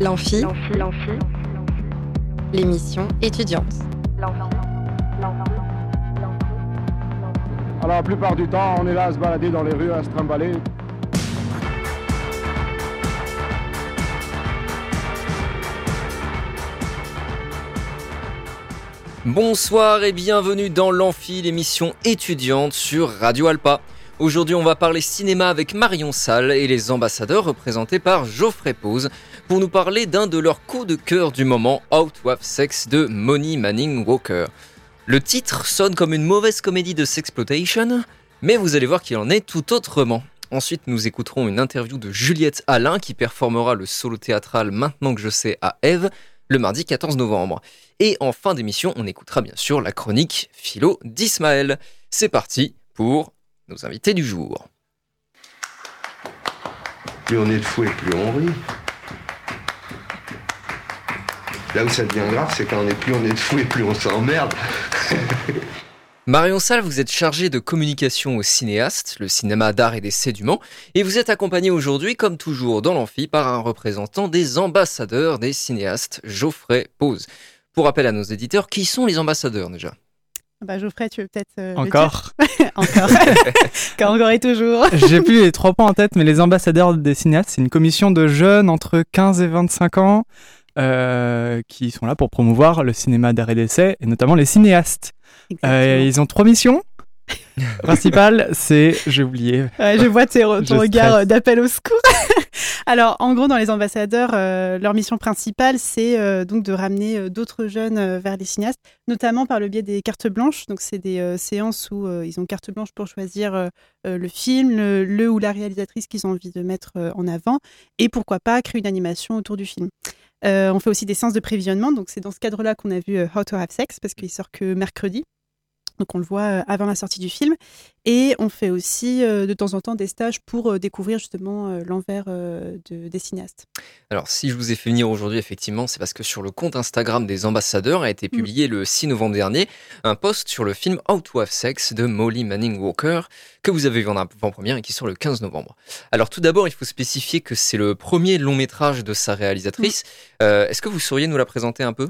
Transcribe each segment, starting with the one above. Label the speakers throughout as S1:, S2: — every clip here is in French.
S1: L'amphi, l'émission étudiante.
S2: Alors la plupart du temps, on est là à se balader dans les rues, à se trimballer.
S3: Bonsoir et bienvenue dans l'Amphi, l'émission étudiante sur Radio Alpa. Aujourd'hui, on va parler cinéma avec Marion Salle et les ambassadeurs représentés par Geoffrey Pose pour nous parler d'un de leurs coups de cœur du moment, Out of Sex de Money Manning Walker. Le titre sonne comme une mauvaise comédie de sexploitation, mais vous allez voir qu'il en est tout autrement. Ensuite, nous écouterons une interview de Juliette Alain qui performera le solo théâtral Maintenant que je sais à Eve le mardi 14 novembre. Et en fin d'émission, on écoutera bien sûr la chronique philo d'Ismaël. C'est parti pour nos invités du jour.
S4: Plus on est de. Là où ça devient grave, c'est quand on est plus on est de fou et plus on s'emmerde.
S3: Marion Salle, vous êtes chargée de communication au cinéaste, le cinéma d'art et d'essai du Mans, et vous êtes accompagnée aujourd'hui, comme toujours dans l'amphi, par un représentant des ambassadeurs des cinéastes, Geoffrey Pose. Pour rappel à nos éditeurs, qui sont les ambassadeurs déjà?
S5: Bah Geoffrey, tu veux peut-être. euh,
S6: Encore
S5: Encore. Quand encore et toujours.
S6: J'ai plus les trois points en tête, mais les ambassadeurs des cinéastes, c'est une commission de jeunes entre 15 et 25 ans euh, qui sont là pour promouvoir le cinéma d'art et d'essai, et notamment les cinéastes. Euh, ils ont trois missions. Principale, c'est, j'ai oublié.
S5: Ouais, je vois tes- ton regard euh, d'appel au secours. Alors, en gros, dans les ambassadeurs, euh, leur mission principale, c'est euh, donc de ramener euh, d'autres jeunes vers les cinéastes, notamment par le biais des cartes blanches. Donc, c'est des séances où ils ont carte blanche pour choisir le film, le, le ou la réalisatrice qu'ils ont envie de mettre en avant, et pourquoi pas créer une animation autour du film. Euh, on fait aussi des séances de prévisionnement, donc c'est dans ce cadre-là qu'on a vu euh, How to Have Sex, parce qu'il sort que mercredi. Donc on le voit euh, avant la sortie du film. Et on fait aussi euh, de temps en temps des stages pour euh, découvrir justement l'envers de- des cinéastes.
S3: Alors, si je vous ai fait venir aujourd'hui, effectivement, c'est parce que sur le compte Instagram des ambassadeurs a été publié le 6 novembre dernier un post sur le film Out to Have Sex de Molly Manning Walker que vous avez vu en avant-première et qui sort le 15 novembre. Alors, tout d'abord, il faut spécifier que c'est le premier long métrage de sa réalisatrice. Euh, Est-ce que vous sauriez nous la présenter un peu?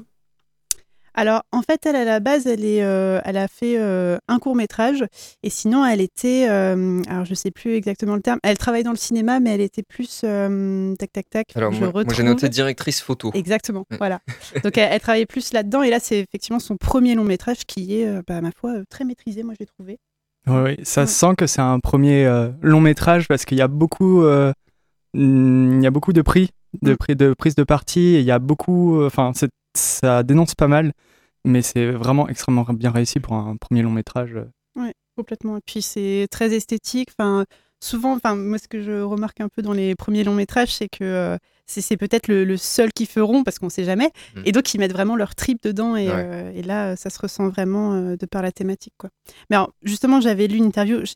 S5: Alors en fait, elle à la base, elle, est, euh, elle a fait euh, un court métrage et sinon elle était, euh, alors je sais plus exactement le terme, elle travaille dans le cinéma mais elle était plus euh, tac tac tac.
S3: Alors,
S5: je
S3: moi, moi, j'ai noté directrice photo.
S5: Exactement,
S3: Ouais.
S5: voilà. Donc elle, elle travaillait plus là-dedans et là c'est effectivement son premier long métrage qui est, euh, bah, ma foi, très maîtrisé, moi j'ai trouvé.
S6: Oui, oui, ça
S5: Ouais.
S6: se sent que c'est un premier euh, long métrage parce qu'il y a beaucoup, euh, mm, il y a beaucoup de prix, de
S5: Mm.
S6: prix de prise de parti. et Il y a beaucoup, enfin, c'est- ça dénonce pas mal, mais c'est vraiment extrêmement bien réussi pour un premier long métrage.
S5: Complètement. Et puis c'est très esthétique. Enfin, souvent, enfin moi ce que je remarque un peu dans les premiers longs métrages, c'est que euh, c'est peut-être le, le seul qu'ils feront parce qu'on sait jamais.
S3: Mm.
S5: Et donc ils mettent vraiment leur trip dedans et,
S3: Ouais.
S5: euh, et là ça se ressent vraiment euh, de par la thématique quoi. Mais alors justement j'avais lu une interview, je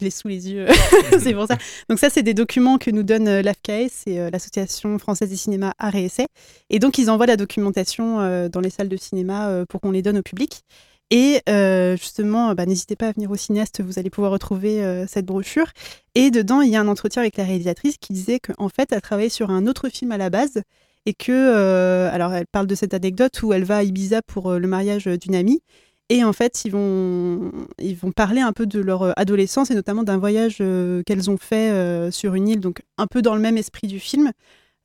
S5: l'ai sous les yeux, c'est pour ça. Donc ça c'est des documents que nous donne l'AFCAE, c'est l'association française des cinémas Art et Essai. Et donc ils envoient la documentation dans les salles de cinéma pour qu'on les donne au public. Et euh, justement, bah, n'hésitez pas à venir au cinéaste, vous allez pouvoir retrouver euh, cette brochure. Et dedans, il y a un entretien avec la réalisatrice qui disait qu'en fait, elle travaillait sur un autre film à la base et que, euh, alors, elle parle de cette anecdote où elle va à Ibiza pour le mariage d'une amie. Et en fait, ils vont, ils vont parler un peu de leur adolescence et notamment d'un voyage qu'elles ont fait sur une île, donc un peu dans le même esprit du film.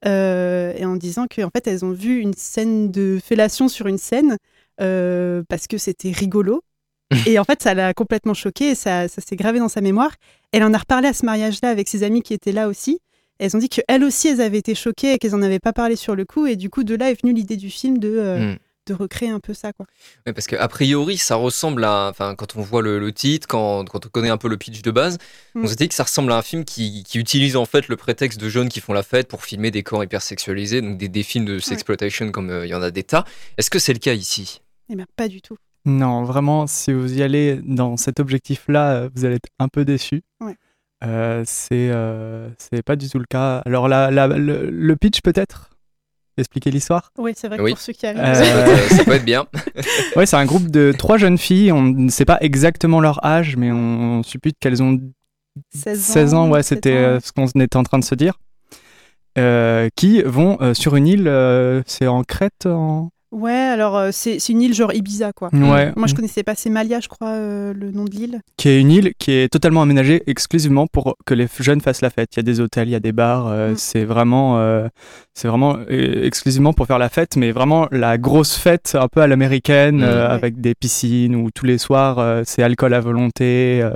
S5: Et en disant qu'en fait, elles ont vu une scène de fellation sur une scène euh, parce que c'était rigolo. et en fait, ça l'a complètement choquée et ça, ça s'est gravé dans sa mémoire. Elle en a reparlé à ce mariage-là avec ses amis qui étaient là aussi. Et elles ont dit qu'elles aussi, elles avaient été choquées et qu'elles n'en avaient pas parlé sur le coup. Et du coup, de là est venue l'idée du film de, euh,
S3: Mm.
S5: de recréer un peu ça. Quoi.
S3: Ouais, parce qu'a priori, ça ressemble à. Enfin, quand on voit le, le titre, quand, quand on connaît un peu le pitch de base,
S5: Mm.
S3: on s'est dit que ça ressemble à un film qui, qui utilise en fait le prétexte de jeunes qui font la fête pour filmer des corps hyper sexualisés, donc des, des films de sexploitation comme euh, il y en a des tas. Est-ce que c'est le cas ici?
S5: Eh bien, pas du tout.
S6: Non, vraiment, si vous y allez dans cet objectif-là, euh, vous allez être un peu déçu.
S5: Ouais.
S6: Euh, c'est euh, c'est pas du tout le cas. Alors, la, la- le, le pitch, peut-être? Expliquer l'histoire?
S5: Oui, c'est vrai que
S3: Oui.
S5: pour ceux qui arrivent.
S6: Euh,
S3: ça, peut être, ça peut être bien.
S6: Ouais, c'est un groupe de trois jeunes filles. On ne sait pas exactement leur âge, mais on, on suppute qu'elles ont
S5: 16 ans,
S6: 16 ans. Ouais,
S5: 17
S6: c'était euh, ce qu'on était en train de se dire. qui vont sur une île, c'est en Crète en...
S5: Ouais, alors euh, c'est une île genre Ibiza, quoi.
S6: Ouais.
S5: Moi, je connaissais pas, c'est Malia, je crois, euh, le nom de l'île.
S6: Qui est une île qui est totalement aménagée exclusivement pour que les jeunes fassent la fête. Il y a des hôtels, il y a des bars. Euh, mm. C'est vraiment, c'est vraiment exclusivement pour faire la fête, mais vraiment la grosse fête un peu à l'américaine, mm. avec des piscines où tous les soirs c'est alcool à volonté.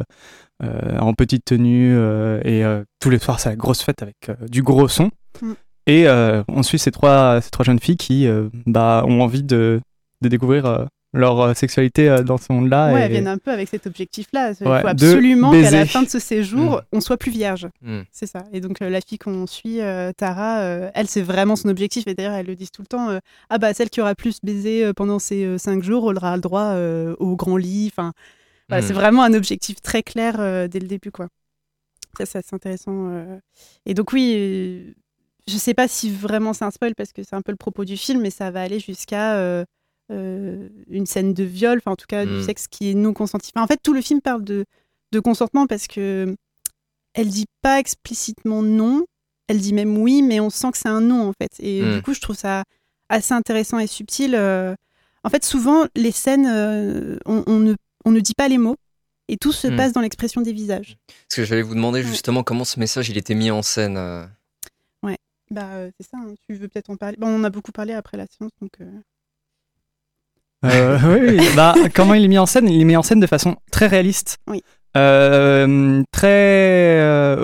S6: en petite tenue et tous les soirs c'est la grosse fête avec du gros son. Mm. Et euh, on suit ces trois, ces trois jeunes filles qui euh, bah, ont envie de, de découvrir euh, leur sexualité dans ce monde-là.
S5: Ouais, elles viennent un peu avec cet objectif-là. Il faut absolument qu'à la fin de ce séjour, mm. on soit plus vierge. Mm. C'est ça. Et donc, la fille qu'on suit, Tara, elle, c'est vraiment son objectif. Et d'ailleurs, elle le dit tout le temps Ah, bah, celle qui aura plus baisé pendant ces cinq jours aura le droit au grand lit. Enfin, voilà, c'est mm. vraiment un objectif très clair dès le début, quoi. Ça, c'est intéressant. Et donc, oui je sais pas si vraiment c'est un spoil parce que c'est un peu le propos du film, mais ça va aller jusqu'à euh, euh, une scène de viol, enfin en tout cas du mm. sexe qui est non consenti. en fait, tout le film parle de, de consentement parce que elle dit pas explicitement non, elle dit même oui, mais on sent que c'est un non en fait. Et mm. du coup, je trouve ça assez intéressant et subtil. Euh. En fait, souvent, les scènes, on, ne, on ne dit pas les mots. Et tout se mm. passe dans l'expression des visages.
S3: Parce que j'allais vous demander justement comment ce message il était mis en scène.
S5: Bah, euh, c'est ça, hein. tu veux peut-être en parler. Bon, on a beaucoup parlé après la séance, donc. Euh.
S6: Euh, oui, bah, comment il est mis en scène? Il est mis en scène de façon très réaliste.
S5: Oui.
S6: très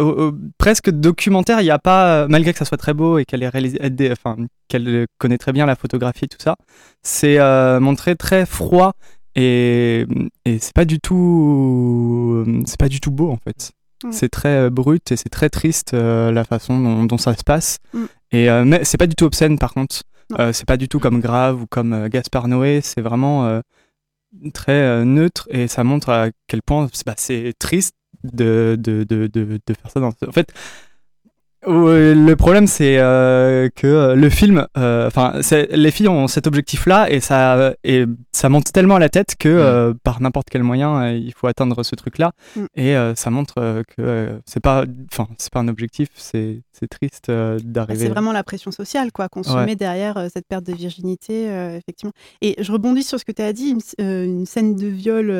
S6: presque documentaire. Il n'y a pas, malgré que ça soit très beau et qu'elle est enfin qu'elle connaît très bien la photographie, tout ça, c'est montré très froid et, et c'est pas du tout, c'est pas du tout beau en fait. Mm. C'est très euh, brut et c'est très triste euh, la façon dont, ça se passe. Mm. Et euh, mais c'est pas du tout obscène par contre. c'est pas du tout comme Grave ou comme Gaspard Noé. C'est vraiment très neutre et ça montre à quel point bah, c'est triste de, de, de, de, faire ça. Dans... En fait, le problème, c'est euh, que euh, le film, euh, enfin, les filles ont cet objectif-là et ça, et ça monte tellement à la tête que mm. par n'importe quel moyen, il faut atteindre ce truc-là. Mm. Et ça montre que c'est pas, enfin, c'est pas un objectif, c'est triste bah, d'arriver.
S5: C'est vraiment la pression sociale, quoi, qu'on se met derrière cette perte de virginité, effectivement. Et je rebondis sur ce que tu as dit, une, scène de viol,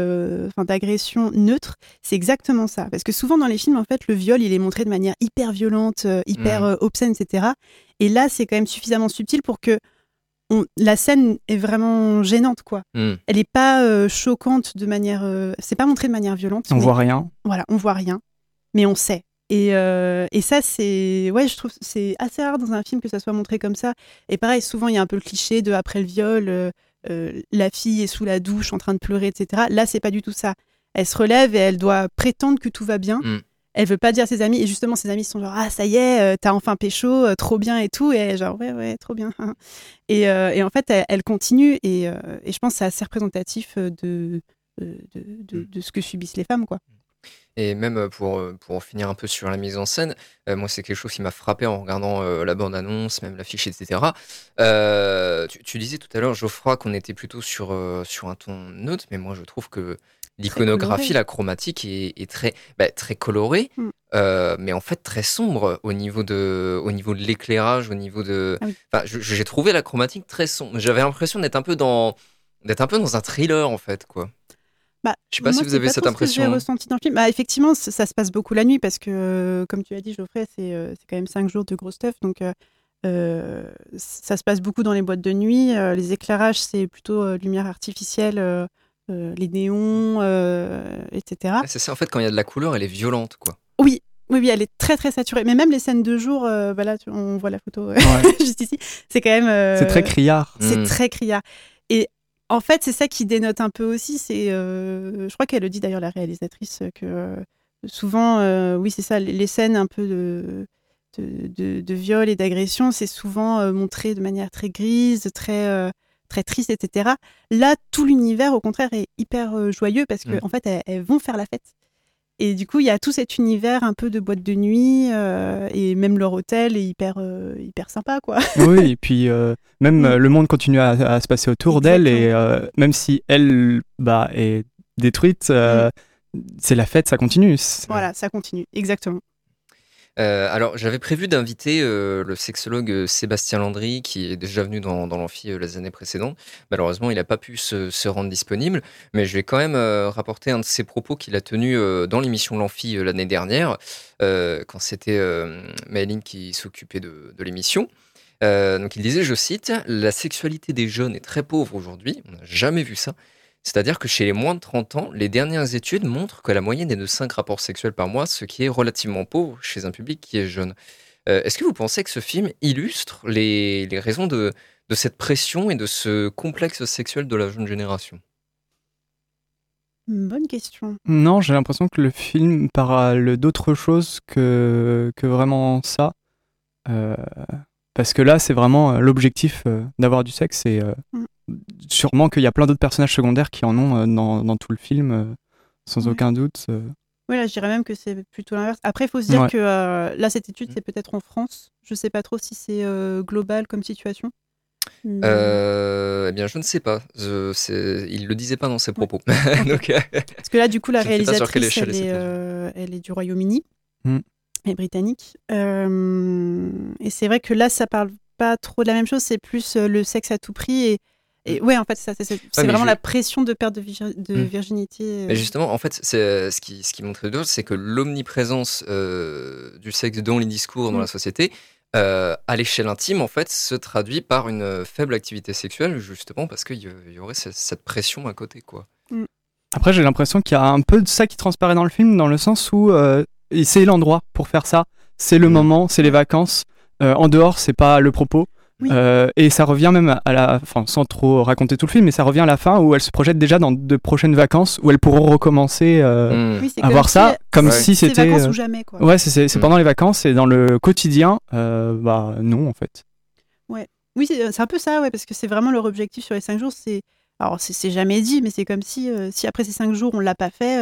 S5: enfin, d'agression neutre, c'est exactement ça. Parce que souvent dans les films, en fait, le viol, il est montré de manière hyper violente hyper mm. euh, obscène, etc. Et là, c'est quand même suffisamment subtil pour que la scène est vraiment gênante, quoi. Mm. Elle n'est pas euh, choquante de manière. c'est pas montré de manière violente.
S6: On voit rien.
S5: Voilà, on voit rien, mais on sait. Et, et ça, c'est. Ouais, je trouve c'est assez rare dans un film que ça soit montré comme ça. Et pareil, souvent, il y a un peu le cliché de après le viol, la fille est sous la douche en train de pleurer, etc. Là, c'est pas du tout ça. Elle se relève et elle doit prétendre que tout va bien. Mm elle veut pas dire à ses amis et justement ses amis sont genre ah ça y est euh, t'as enfin pécho euh, trop bien et tout et elle genre ouais ouais trop bien et, euh, et en fait elle, continue et, et, je pense que c'est assez représentatif de de, de, mm. de, ce que subissent les femmes quoi
S3: et même pour, pour en finir un peu sur la mise en scène, moi c'est quelque chose qui m'a frappé en regardant la bande-annonce, même l'affiche, etc. Tu, tu, disais tout à l'heure, Geoffroy, qu'on était plutôt sur, sur un ton neutre, mais moi je trouve que L'iconographie, la chromatique est, très, bah, très colorée, mm. euh, mais en fait très sombre au niveau de, au niveau de l'éclairage, au niveau de. Ah j'ai trouvé la chromatique très sombre. J'avais l'impression d'être un peu dans, d'être un peu dans un thriller en fait, quoi.
S5: Bah,
S3: je sais pas si vous avez cette impression.
S5: j'ai ressenti dans le film. Bah, effectivement, ça, se passe beaucoup la nuit parce que, euh, comme tu as dit, Geoffrey, c'est euh, c'est quand même cinq jours de gros stuff, donc. ça se passe beaucoup dans les boîtes de nuit. les éclairages, c'est plutôt lumière artificielle les néons, euh, etc.
S3: C'est ça, en fait, quand il y a de la couleur, elle est violente, quoi.
S5: Oui, oui, oui, elle est très très saturée. Mais même les scènes de jour, euh, bah là, on voit la photo juste ici. C'est quand même.
S6: c'est très criard.
S5: C'est mm. très criard. Et en fait, c'est ça qui dénote un peu aussi. C'est, je crois qu'elle le dit d'ailleurs la réalisatrice que souvent, oui, c'est ça, les scènes un peu de de, de viol et d'agression, c'est souvent montré de manière très grise, très très triste, etc. Là, tout l'univers, au contraire, est hyper euh, joyeux parce qu'en mm. en fait, elles, vont faire la fête. Et du coup, il y a tout cet univers un peu de boîte de nuit euh, et même leur hôtel est hyper, euh, hyper sympa, quoi.
S6: oui, et puis même mm. le monde continue à, se passer autour d'elle et même si elle bah, est détruite, mm. c'est la fête, ça continue.
S5: Voilà, ça continue, exactement.
S3: Euh, alors, j'avais prévu d'inviter euh, le sexologue euh, Sébastien Landry, qui est déjà venu dans, dans l'amphi les années précédentes. Malheureusement, il n'a pas pu se, rendre disponible, mais je vais quand même rapporter un de ses propos qu'il a tenu dans l'émission L'Amphi l'année dernière, quand c'était Maëline qui s'occupait de, de l'émission. donc, il disait, je cite, La sexualité des jeunes est très pauvre aujourd'hui, on n'a jamais vu ça. C'est-à-dire que chez les moins de 30 ans, les dernières études montrent que la moyenne est de 5 rapports sexuels par mois, ce qui est relativement pauvre chez un public qui est jeune. Euh, est-ce que vous pensez que ce film illustre les, raisons de, cette pression et de ce complexe sexuel de la jeune génération?
S5: Bonne question.
S6: Non, j'ai l'impression que le film parle d'autre chose que, que vraiment ça. Euh, parce que là, c'est vraiment euh, l'objectif d'avoir du sexe et mm sûrement qu'il y a plein d'autres personnages secondaires qui en ont euh, dans, tout le film, euh, sans aucun doute. Euh.
S5: Oui, là, je dirais même que c'est plutôt l'inverse. Après, il faut se dire que là, cette étude, c'est peut-être en France. Je ne sais pas trop si c'est global comme situation.
S3: eh bien, je ne sais pas. Je, il le disait pas dans ses propos.
S5: Parce que là, du coup, la réalisatrice, elle est, elle est, du Royaume-Uni mm. et britannique. et c'est vrai que là, ça parle pas trop de la même chose. C'est plus le sexe à tout prix et et ouais, en fait, c'est vraiment la pression de perte de, de hmm. virginité.
S3: Euh. Mais justement, en fait, ce qui, ce qui montrait d'autre, c'est que l'omniprésence euh, du sexe dans les discours, dans hmm. la société, euh, à l'échelle intime, en fait, se traduit par une faible activité sexuelle, justement parce qu'il y, aurait cette pression à côté, quoi.
S6: Après, j'ai l'impression qu'il y a un peu de ça qui transparaît dans le film, dans le sens où c'est l'endroit pour faire ça, c'est le moment, c'est les vacances. en dehors, c'est pas le propos. Euh, et ça revient même à la, enfin sans trop raconter tout le film, mais ça revient à la fin où elle se projette déjà dans de prochaines vacances où elles pourront recommencer euh, hmm. à voir ça comme si c'était.
S5: vacances ou jamais quoi.
S6: Ouais, c'est hmm. pendant les vacances et dans le quotidien, euh, bah non en fait.
S5: Ouais, oui c'est un peu ça, ouais, parce que c'est vraiment leur objectif sur les cinq jours, c'est alors c'est jamais dit, mais c'est comme si si après ces cinq jours on l'a pas fait,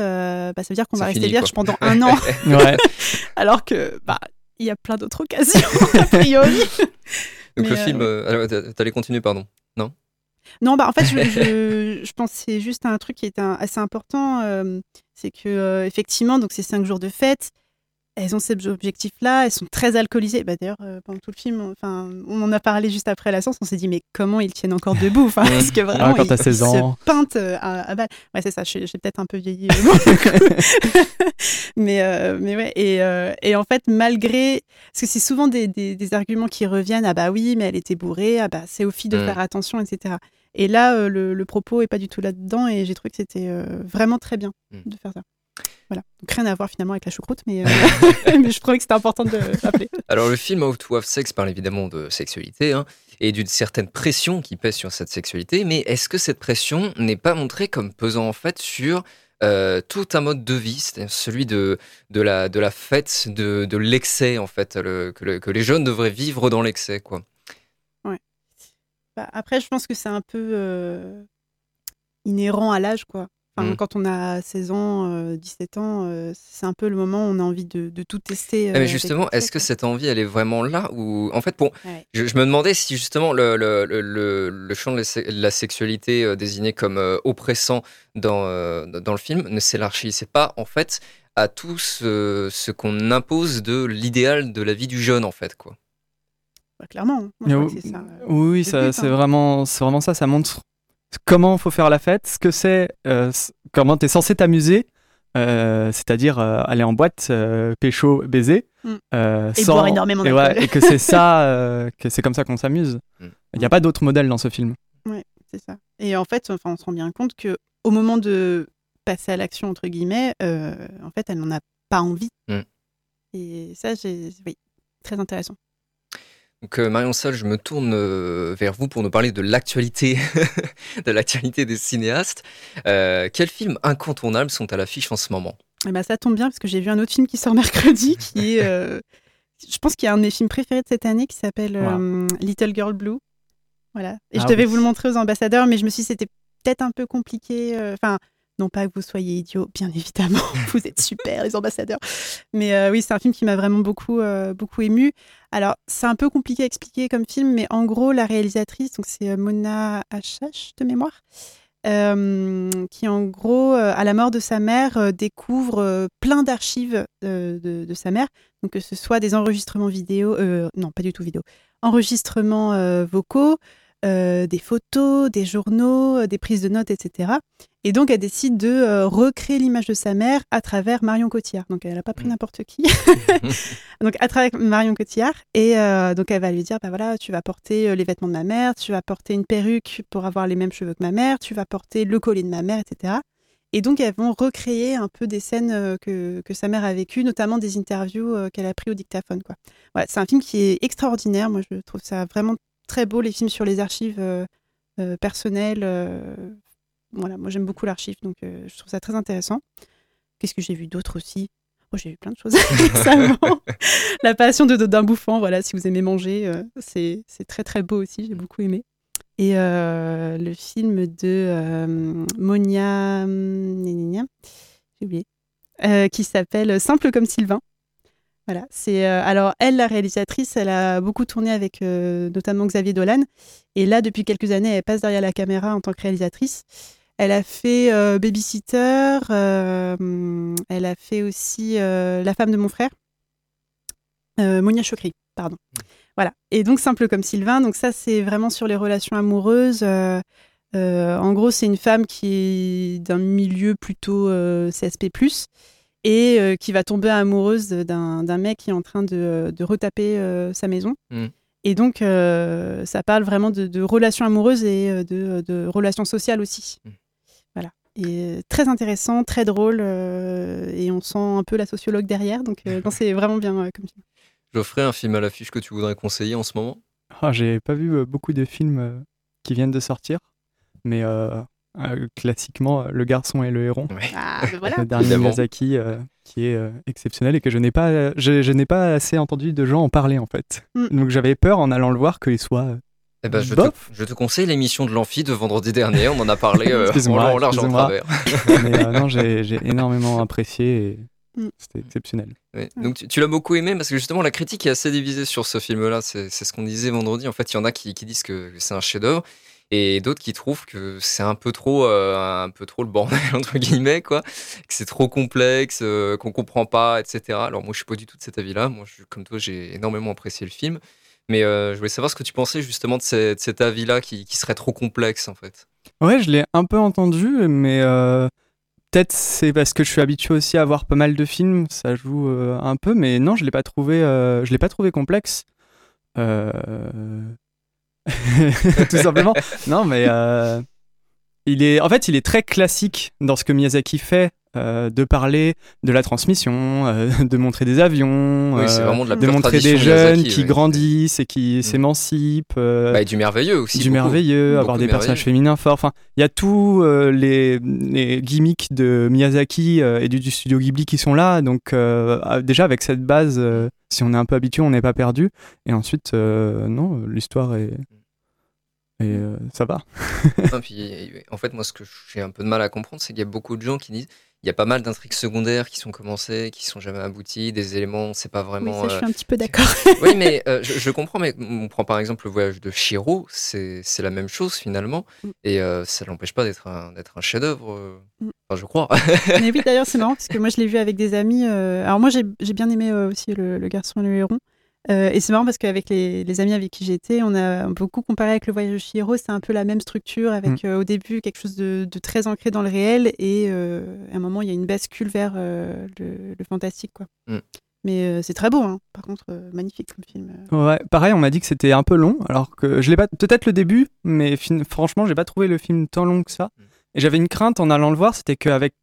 S5: bah, ça veut dire qu'on va rester vierge pendant un an. ouais. Alors que bah il y a plein d'autres occasions a priori.
S3: Donc le film, euh, euh t'allais continuer, pardon Non?
S5: Non, bah en fait, je, je, pense que c'est juste un truc qui est assez important. Euh, c'est que, euh, effectivement, donc c'est cinq jours de fête elles ont ces objectifs-là, elles sont très alcoolisées. Bah, D'ailleurs, euh, pendant tout le film, enfin, on en a parlé juste après la séance, on s'est dit, mais comment ils tiennent encore debout enfin, Parce que vraiment,
S6: quand ils,
S5: se peintent euh, à, balle. Ouais, c'est ça, j'ai peut-être un peu vieilli. Euh, mais, mais ouais, et, et, en fait, malgré. Parce que c'est souvent des, des, arguments qui reviennent, ah bah oui, mais elle était bourrée, ah bah c'est aux filles de faire attention, etc. Et là, le, le, propos est pas du tout là-dedans, et j'ai trouvé que c'était vraiment très bien mm. de faire ça. Voilà. Donc rien à voir finalement avec la choucroute, mais, euh, mais je trouvais que c'était important de le rappeler.
S3: Alors le film How to Have Sex parle évidemment de sexualité hein, et d'une certaine pression qui pèse sur cette sexualité, mais est-ce que cette pression n'est pas montrée comme pesant en fait sur euh, tout un mode de vie, celui de, de, la, de la fête, de, de l'excès en fait, le, que, que, les jeunes devraient vivre dans l'excès quoi?
S5: Ouais. Bah, après je pense que c'est un peu euh, inhérent à l'âge quoi. Mmh. Quand on a 16 ans, 17 euh, ans, euh, c'est un peu le moment où on a envie de, tout tester.
S3: Ah, mais euh, justement, est-ce que cette envie, elle est vraiment là ou En fait, bon, je, me demandais si justement le, le, le, le champ de la sexualité désigné comme oppressant dans, dans le film ne s'élargissait pas, en fait, à tout ce, ce qu'on impose de l'idéal de la vie du jeune, en fait, quoi.
S5: Bah, clairement.
S6: Hein. ça, oui, c'est hein. vraiment, vraiment ça. Ça montre comment faut faire la fête, ce que c'est, euh, comment tu es censé t'amuser, euh, c'est-à-dire euh, aller en boîte, pécho, baiser.
S5: Mm. et boire énormément.
S6: Et, et, que c'est ça, que c'est comme ça qu'on s'amuse. Mm. Il n'y a pas d'autre modèle dans ce film.
S5: Ouais, c'est ça. Et en fait, enfin, on se rend bien compte que au moment de passer à l'action entre guillemets, en fait, elle n'en a pas envie. Mm. Et ça, oui, très intéressant.
S3: Donc euh, Marion Salle, je me tourne euh, vers vous pour nous parler de l'actualité, de l'actualité des cinéastes. Euh, quels films incontournables sont à l'affiche en ce moment?
S5: Eh ben, ça tombe bien parce que j'ai vu un autre film qui sort mercredi, qui est, je pense qu'il y a un de mes films préférés de cette année qui s'appelle Little Girl Blue. Voilà. Et je ah devais vous le montrer aux ambassadeurs, mais je me suis dit c'était peut-être un peu compliqué. Enfin, non pas que vous soyez idiot, bien évidemment, vous êtes super les ambassadeurs. Mais euh, oui, c'est un film qui m'a vraiment beaucoup, euh, beaucoup ému. Alors, c'est un peu compliqué à expliquer comme film, mais en gros, la réalisatrice, donc c'est euh, Mona Achache de mémoire, qui en gros, à la mort de sa mère, découvre plein d'archives de, de, sa mère, donc que ce soit des enregistrements vidéo, non pas du tout vidéo, enregistrements vocaux, euh, des photos, des journaux, euh, des prises de notes, etc. Et donc, elle décide de euh, recréer l'image de sa mère à travers Marion Cotillard. Donc, elle n'a pas pris mm. n'importe qui. donc, à travers Marion Cotillard. Et donc, elle va lui dire, bah voilà, tu vas porter les vêtements de ma mère, tu vas porter une perruque pour avoir les mêmes cheveux que ma mère, tu vas porter le collier de ma mère, etc. Et donc, elles vont recréer un peu des scènes que, que sa mère a vécues, notamment des interviews qu'elle a prises au dictaphone. Quoi. c'est un film qui est extraordinaire. Moi, je trouve ça vraiment très beau les films sur les archives euh, euh, personnelles. Euh, voilà, moi j'aime beaucoup l'archive, donc je trouve ça très intéressant. Qu'est-ce que j'ai vu d'autre aussi? Oh, J'ai vu plein de choses récemment. La passion de d'un bouffant, voilà, si vous aimez manger, c'est très très beau aussi, j'ai beaucoup aimé. Et le film de Monia, j'ai oublié, qui s'appelle Simple comme Sylvain. Voilà, c'est euh, alors elle la réalisatrice, elle a beaucoup tourné avec euh, notamment Xavier Dolan et là depuis quelques années elle passe derrière la caméra en tant que réalisatrice. Elle a fait euh, Babysitter, elle a fait aussi La femme de mon frère, Monia Chokri, pardon. Mmh. Voilà, et donc simple comme Sylvain, donc ça c'est vraiment sur les relations amoureuses. en gros, c'est une femme qui est d'un milieu plutôt CSP+ et euh, qui va tomber amoureuse d'un mec qui est en train de, de retaper euh, sa maison. Mm. Et donc, euh, ça parle vraiment de, relations amoureuses et de, de relations sociales aussi. Mm. Voilà. Et très intéressant, très drôle, et on sent un peu la sociologue derrière. Donc, c'est vraiment bien comme film.
S3: Geoffrey, un film à l'affiche que tu voudrais conseiller en ce moment?
S6: Ah, J'ai pas vu beaucoup de films qui viennent de sortir, mais euh, classiquement euh, Le garçon et le héron.
S5: Ah, ben voilà.
S6: Le dernier Miyazaki euh, qui est exceptionnel et que je n'ai pas, je, n'ai pas assez entendu de gens en parler en fait. Mm. Donc j'avais peur en allant le voir qu'il soit.
S3: Eh ben, je, te, je, te, conseille l'émission de l'Amphi de vendredi dernier, on en a parlé en large en travers.
S6: Mais non, j'ai énormément apprécié et mm. c'était exceptionnel.
S3: Donc tu, l'as beaucoup aimé parce que justement la critique est assez divisée sur ce film-là, c'est ce qu'on disait vendredi. En fait, il y en a qui, qui disent que c'est un chef-d'œuvre et d'autres qui trouvent que c'est un peu trop euh, un peu trop le bordel entre guillemets quoi. Que c'est trop complexe euh, qu'on comprend pas etc alors moi je suis pas du tout de cet avis là moi comme toi j'ai énormément apprécié le film. Mais euh, je voulais savoir ce que tu pensais justement de, cet avis là qui, serait trop complexe en fait.
S6: Ouais je l'ai un peu entendu mais peut-être c'est parce que je suis habitué aussi à voir pas mal de films. Ça joue un peu mais non je l'ai pas trouvé je l'ai pas trouvé complexe tout simplement. non, mais euh, il est, en fait, il est très classique dans ce que Miyazaki fait. Euh, de parler de la transmission, euh, de montrer des avions,
S3: de,
S6: montrer des jeunes qui grandissent et qui mm. s'émancipent.
S3: Bah, et du merveilleux aussi.
S6: Du merveilleux, avoir des personnages féminins forts. Enfin, il y a tous les, les, gimmicks de Miyazaki et du, studio Ghibli qui sont là. Donc déjà avec cette base, si on est un peu habitué, on n'est pas perdu. Et ensuite, non, l'histoire est et euh, ça va.
S3: en fait, moi, ce que j'ai un peu de mal à comprendre, c'est qu'il y a beaucoup de gens qui disent il y a pas mal d'intrigues secondaires qui sont commencées, qui sont jamais abouties, des éléments, c'est pas vraiment.
S5: Oui, ça, je suis un petit peu d'accord.
S3: oui, mais euh, je, comprends, mais on prend par exemple le voyage de Shiro, c'est la même chose finalement, mm. et euh, ça n'empêche pas d'être un, un chef-d'œuvre, mm. enfin, je crois.
S5: mais oui, d'ailleurs, c'est marrant, parce que moi, je l'ai vu avec des amis. Alors, moi, j'ai bien aimé aussi le, le, garçon et le héron. Euh, et c'est marrant parce qu'avec les, amis avec qui j'étais, on a beaucoup comparé avec le voyage de Chihiro. C'est un peu la même structure avec mm. euh, au début quelque chose de, très ancré dans le réel et euh, à un moment il y a une bascule vers le, fantastique. Quoi. Mm. Mais c'est très beau, hein. par contre, magnifique comme film.
S6: Ouais, pareil, on m'a dit que c'était un peu long, alors que je l'ai pas, peut-être le début, mais franchement, j'ai pas trouvé le film tant long que ça. Mm. Et j'avais une crainte en allant le voir, c'était qu'avec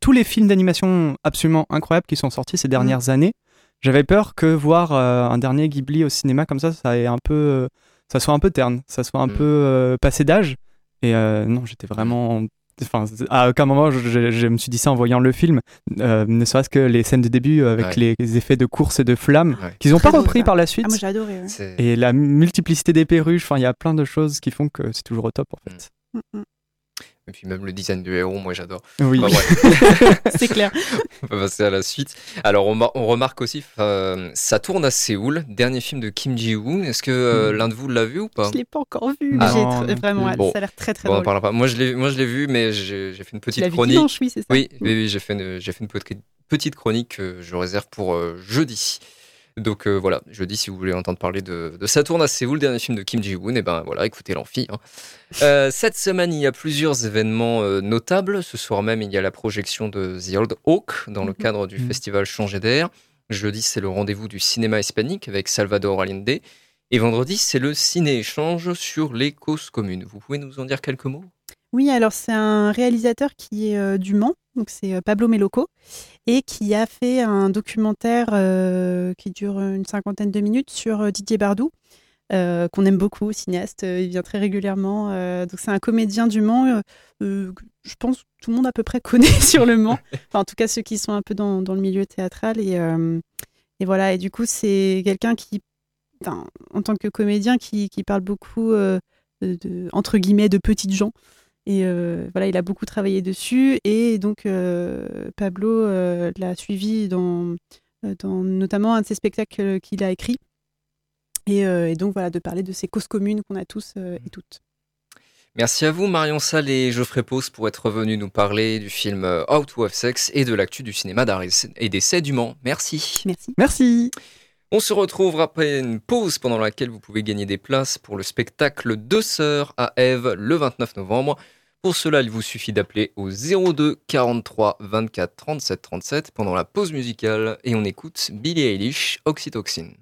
S6: tous les films d'animation absolument incroyables qui sont sortis ces dernières années, j'avais peur que voir euh, un dernier Ghibli au cinéma comme ça, ça, un peu, euh, ça soit un peu terne, ça soit un mm. peu euh, passé d'âge. Et non, j'étais vraiment. Enfin, à aucun moment je, me suis dit ça en voyant le film, ne serait-ce que les scènes de début avec les, effets de course et de flammes qu'ils n'ont pas repris par la suite.
S5: Ah, moi j'ai adoré.
S6: Et la multiplicité des perruches, enfin, il y a plein de choses qui font que c'est toujours au top en fait.
S3: Mm. Mm, Et puis même le design du héros, moi j'adore.
S6: Oui.
S3: Ouais.
S5: C'est clair.
S3: On va passer à la suite. Alors, on, on remarque aussi, euh, ça tourne à Séoul, dernier film de Kim Ji-woon. Est-ce que euh,
S6: Mm.
S3: l'un de vous l'a vu ou pas
S5: Je l'ai pas encore vu, mais
S6: Ah
S5: j'ai
S6: non
S5: vraiment.
S3: Bon.
S5: Ça a l'air très très
S3: Bon, on en
S5: drôle.
S3: parlera pas. Moi, je l'ai, moi, je l'ai vu, mais j'ai fait une
S5: Tu
S3: petite
S5: l'as vu
S3: chronique.
S5: dimanche, oui, c'est ça
S3: Oui,
S5: Mm.
S3: oui, oui, j'ai fait une, j'ai fait une petite- petite chronique que je réserve pour euh, jeudi. Donc euh, voilà, jeudi, si vous voulez entendre parler de, de Saturne à Séoul, dernier film de Kim Ji-woon, et ben voilà, écoutez l'amphi. hein. Euh, cette semaine, il y a plusieurs événements euh, notables. Ce soir même, il y a la projection de The Old Oak dans le
S5: Mhm.
S3: cadre du
S6: Mhm.
S3: festival Changer d'air. Jeudi, c'est le rendez-vous du cinéma hispanique avec Salvador Allende. Et vendredi, c'est le ciné-échange sur les causes communes. Vous pouvez nous en dire quelques mots?
S5: Oui, alors c'est un réalisateur qui est euh, du Mans, donc c'est euh, Pablo Meloco, et qui a fait un documentaire euh, qui dure une cinquantaine de minutes sur Didier Bardou, qu'on aime beaucoup, cinéaste, il vient très régulièrement. donc c'est un comédien du Mans, je pense que tout le monde à peu près connaît sur le Mans, enfin en tout cas ceux qui sont un peu dans, le milieu théâtral. Et, voilà, et du coup c'est quelqu'un qui, en tant que comédien, qui, parle beaucoup, de- entre guillemets, de petites gens. Et euh, voilà, il a beaucoup travaillé dessus. Et donc, euh, Pablo euh, l'a suivi dans, dans notamment un de ses spectacles qu'il a écrit. Et, euh, et donc, voilà, de parler de ces causes communes qu'on a tous euh, et toutes.
S3: Merci à vous Marion Salle et Geoffrey Pause pour être venus nous parler du film How to Have Sex et de l'actu du cinéma d'art et d'essai du Mans. Merci.
S5: Merci.
S6: Merci.
S3: On se retrouve après une pause pendant laquelle vous pouvez gagner des places pour le spectacle Deux Sœurs à Ève le 29 novembre. Pour cela, il vous suffit d'appeler au 02 43 24 37 37 pendant la pause musicale et on écoute Billie Eilish Oxytocin.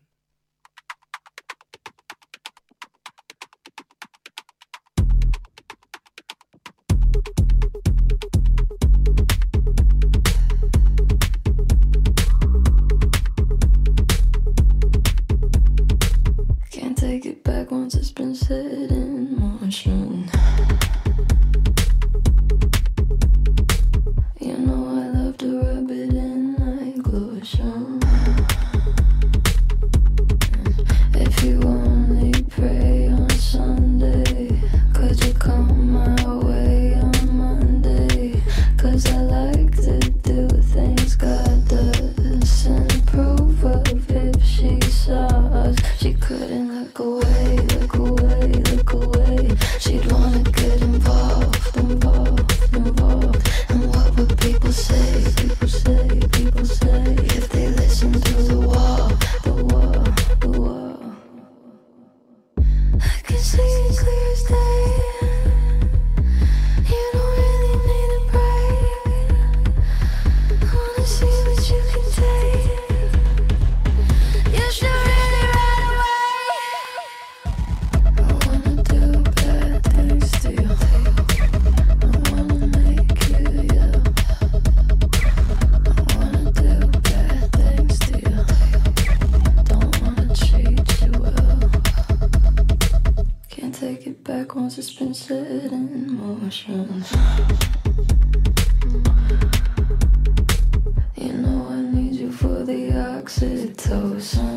S1: It's been set in motion. You know I need you for the oxytocin.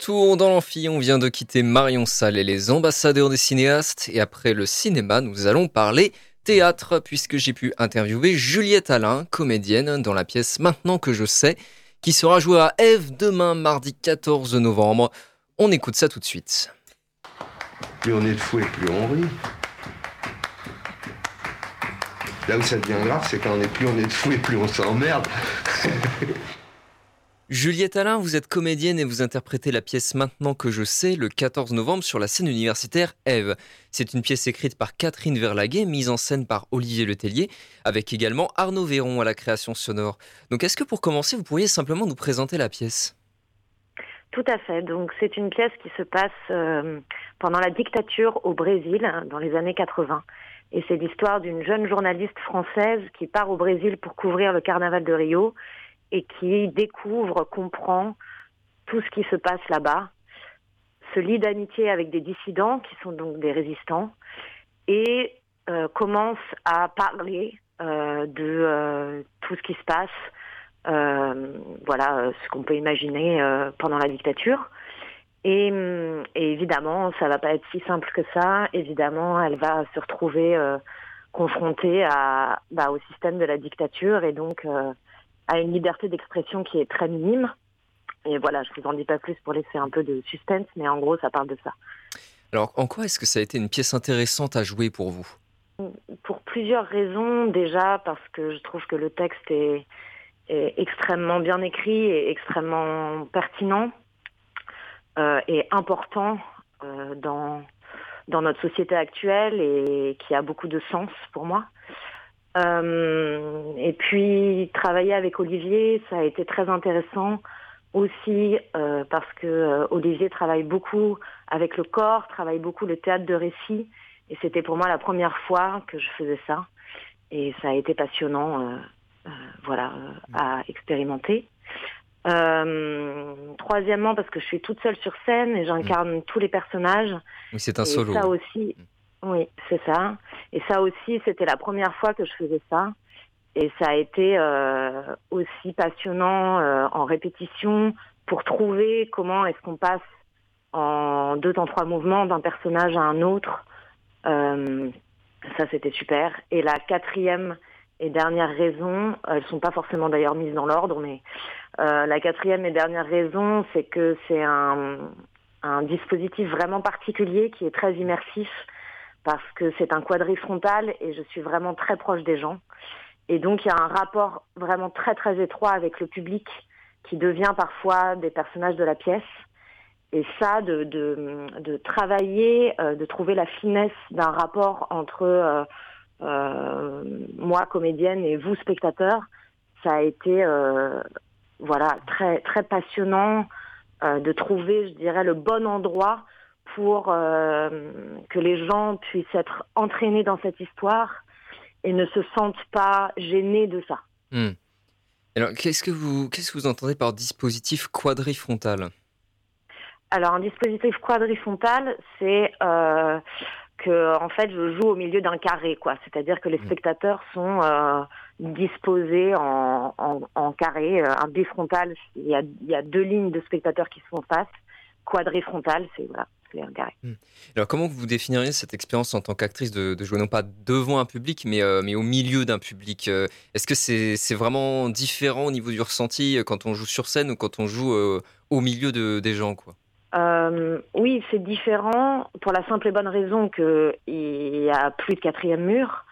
S3: Retour dans l'amphi, on vient de quitter Marion Salle et les ambassadeurs des cinéastes. Et après le cinéma, nous allons parler théâtre, puisque j'ai pu interviewer Juliette Alain, comédienne, dans la pièce Maintenant que je sais, qui sera jouée à Eve demain, mardi 14 novembre. On écoute ça tout de suite.
S4: Plus on est de fou et plus on rit. Là où ça devient grave, c'est quand on est plus on est de fou et plus on s'emmerde.
S3: Juliette Alain, vous êtes comédienne et vous interprétez la pièce Maintenant que je sais le 14 novembre sur la scène universitaire Eve. C'est une pièce écrite par Catherine Verlaguet, mise en scène par Olivier Letellier, avec également Arnaud Véron à la création sonore. Donc est-ce que pour commencer, vous pourriez simplement nous présenter la pièce?
S7: Tout à fait. Donc c'est une pièce qui se passe euh, pendant la dictature au Brésil, hein, dans les années 80. Et c'est l'histoire d'une jeune journaliste française qui part au Brésil pour couvrir le carnaval de Rio et qui découvre, comprend tout ce qui se passe là-bas, se lie d'amitié avec des dissidents qui sont donc des résistants et euh, commence à parler euh, de euh, tout ce qui se passe, euh, voilà ce qu'on peut imaginer euh, pendant la dictature. Et, hum, et évidemment, ça va pas être si simple que ça. Évidemment, elle va se retrouver euh, confrontée à, bah, au système de la dictature et donc euh, à une liberté d'expression qui est très minime. Et voilà, je vous en dis pas plus pour laisser un peu de suspense, mais en gros, ça parle de ça.
S3: Alors en quoi est-ce que ça a été une pièce intéressante à jouer pour vous?
S7: Pour plusieurs raisons, déjà parce que je trouve que le texte est, est extrêmement bien écrit et extrêmement pertinent euh, et important euh, dans, dans notre société actuelle et qui a beaucoup de sens pour moi. Euh, et puis travailler avec Olivier, ça a été très intéressant aussi euh, parce que euh, Olivier travaille beaucoup avec le corps, travaille beaucoup le théâtre de récit, et c'était pour moi la première fois que je faisais ça, et ça a été passionnant, euh, voilà, à expérimenter. Euh, troisièmement, parce que je suis toute seule sur scène et j'incarne tous les personnages.
S3: Oui, c'est un
S7: et
S3: solo.
S7: ça aussi, oui, c'est ça. Et ça aussi, c'était la première fois que je faisais ça. Et ça a été euh, aussi passionnant euh, en répétition pour trouver comment est-ce qu'on passe en deux temps trois mouvements d'un personnage à un autre. Euh, ça, c'était super. Et la quatrième et dernière raison, elles sont pas forcément d'ailleurs mises dans l'ordre, mais euh, la quatrième et dernière raison, c'est que c'est un, un dispositif vraiment particulier qui est très immersif parce que c'est un quadrifrontal et je suis vraiment très proche des gens. Et donc il y a un rapport vraiment très très étroit avec le public qui devient parfois des personnages de la pièce. Et ça, de, de, de travailler, euh, de trouver la finesse d'un rapport entre euh, euh, moi, comédienne, et vous, spectateurs, ça a été voilà très très passionnant de trouver, je dirais, le bon endroit pour euh, que les gens puissent être entraînés dans cette histoire et ne se sentent pas gênés de ça.
S3: Hmm. Alors qu'est-ce que vous qu'est-ce que vous entendez par dispositif quadrifrontal?
S7: Alors un dispositif quadrifrontal, c'est euh, que en fait je joue au milieu d'un carré, quoi. C'est-à-dire que les
S3: Mm.
S7: spectateurs sont euh, disposés en, en, en carré. Un bifrontal, il y a, il y a deux lignes de spectateurs qui se font face. Quadrifrontal, c'est voilà, carré.
S3: Alors comment vous définiriez cette expérience en tant qu'actrice de, de jouer non pas devant un public mais, euh, mais au milieu d'un public euh, Est-ce que c'est c'est vraiment différent au niveau du ressenti euh, quand on joue sur scène ou quand on joue euh, au milieu de, des gens quoi?
S7: Euh, oui, c'est différent pour la simple et bonne raison que il y a plus de quatrième mur.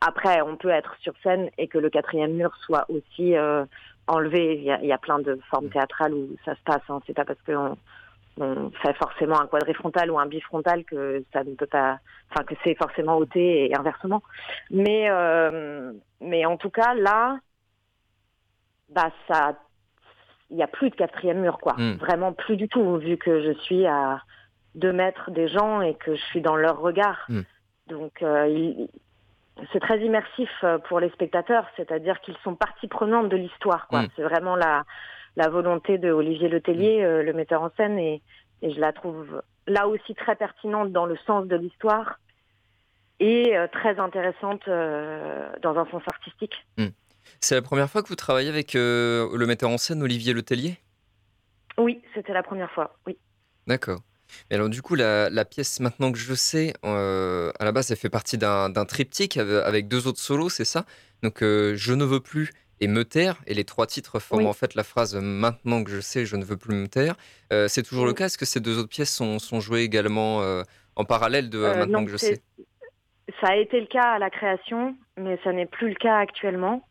S7: Après, on peut être sur scène et que le quatrième mur soit aussi euh, enlevé. Il y, a, il y a plein de formes théâtrales où ça se passe. Hein. C'est pas parce qu'on on fait forcément un quadrifrontal ou un bifrontal que ça ne peut pas, enfin que c'est forcément ôté et inversement. Mais euh, mais en tout cas là, bah ça il n'y a plus de quatrième mur, quoi.
S3: Mm.
S7: Vraiment plus du tout, vu que je suis à deux mètres des gens et que je suis dans leur regard.
S3: Mm.
S7: Donc, euh, c'est très immersif euh, pour les spectateurs, c'est-à-dire qu'ils sont partie prenante de l'histoire, quoi.
S3: Mm.
S7: C'est vraiment la, la volonté de Olivier Letellier, euh, le metteur en scène, et, et je la trouve là aussi très pertinente dans le sens de l'histoire et euh, très intéressante euh, dans un sens artistique.
S3: C'est la première fois que vous travaillez avec euh, le metteur en scène Olivier Letellier?
S7: Oui, c'était la première fois, oui.
S3: D'accord. Mais alors du coup, la, pièce Maintenant que je sais, euh, à la base, elle fait partie d'un triptyque avec deux autres solos, c'est ça? Donc euh, Je ne veux plus et Me taire, et les trois titres forment en fait la phrase Maintenant que je sais, je ne veux plus me taire. Euh, c'est toujours le cas? Est-ce que ces deux autres pièces sont, sont jouées également en parallèle de Maintenant que je sais?
S7: Ça a été le cas à la création, mais ça n'est plus le cas actuellement.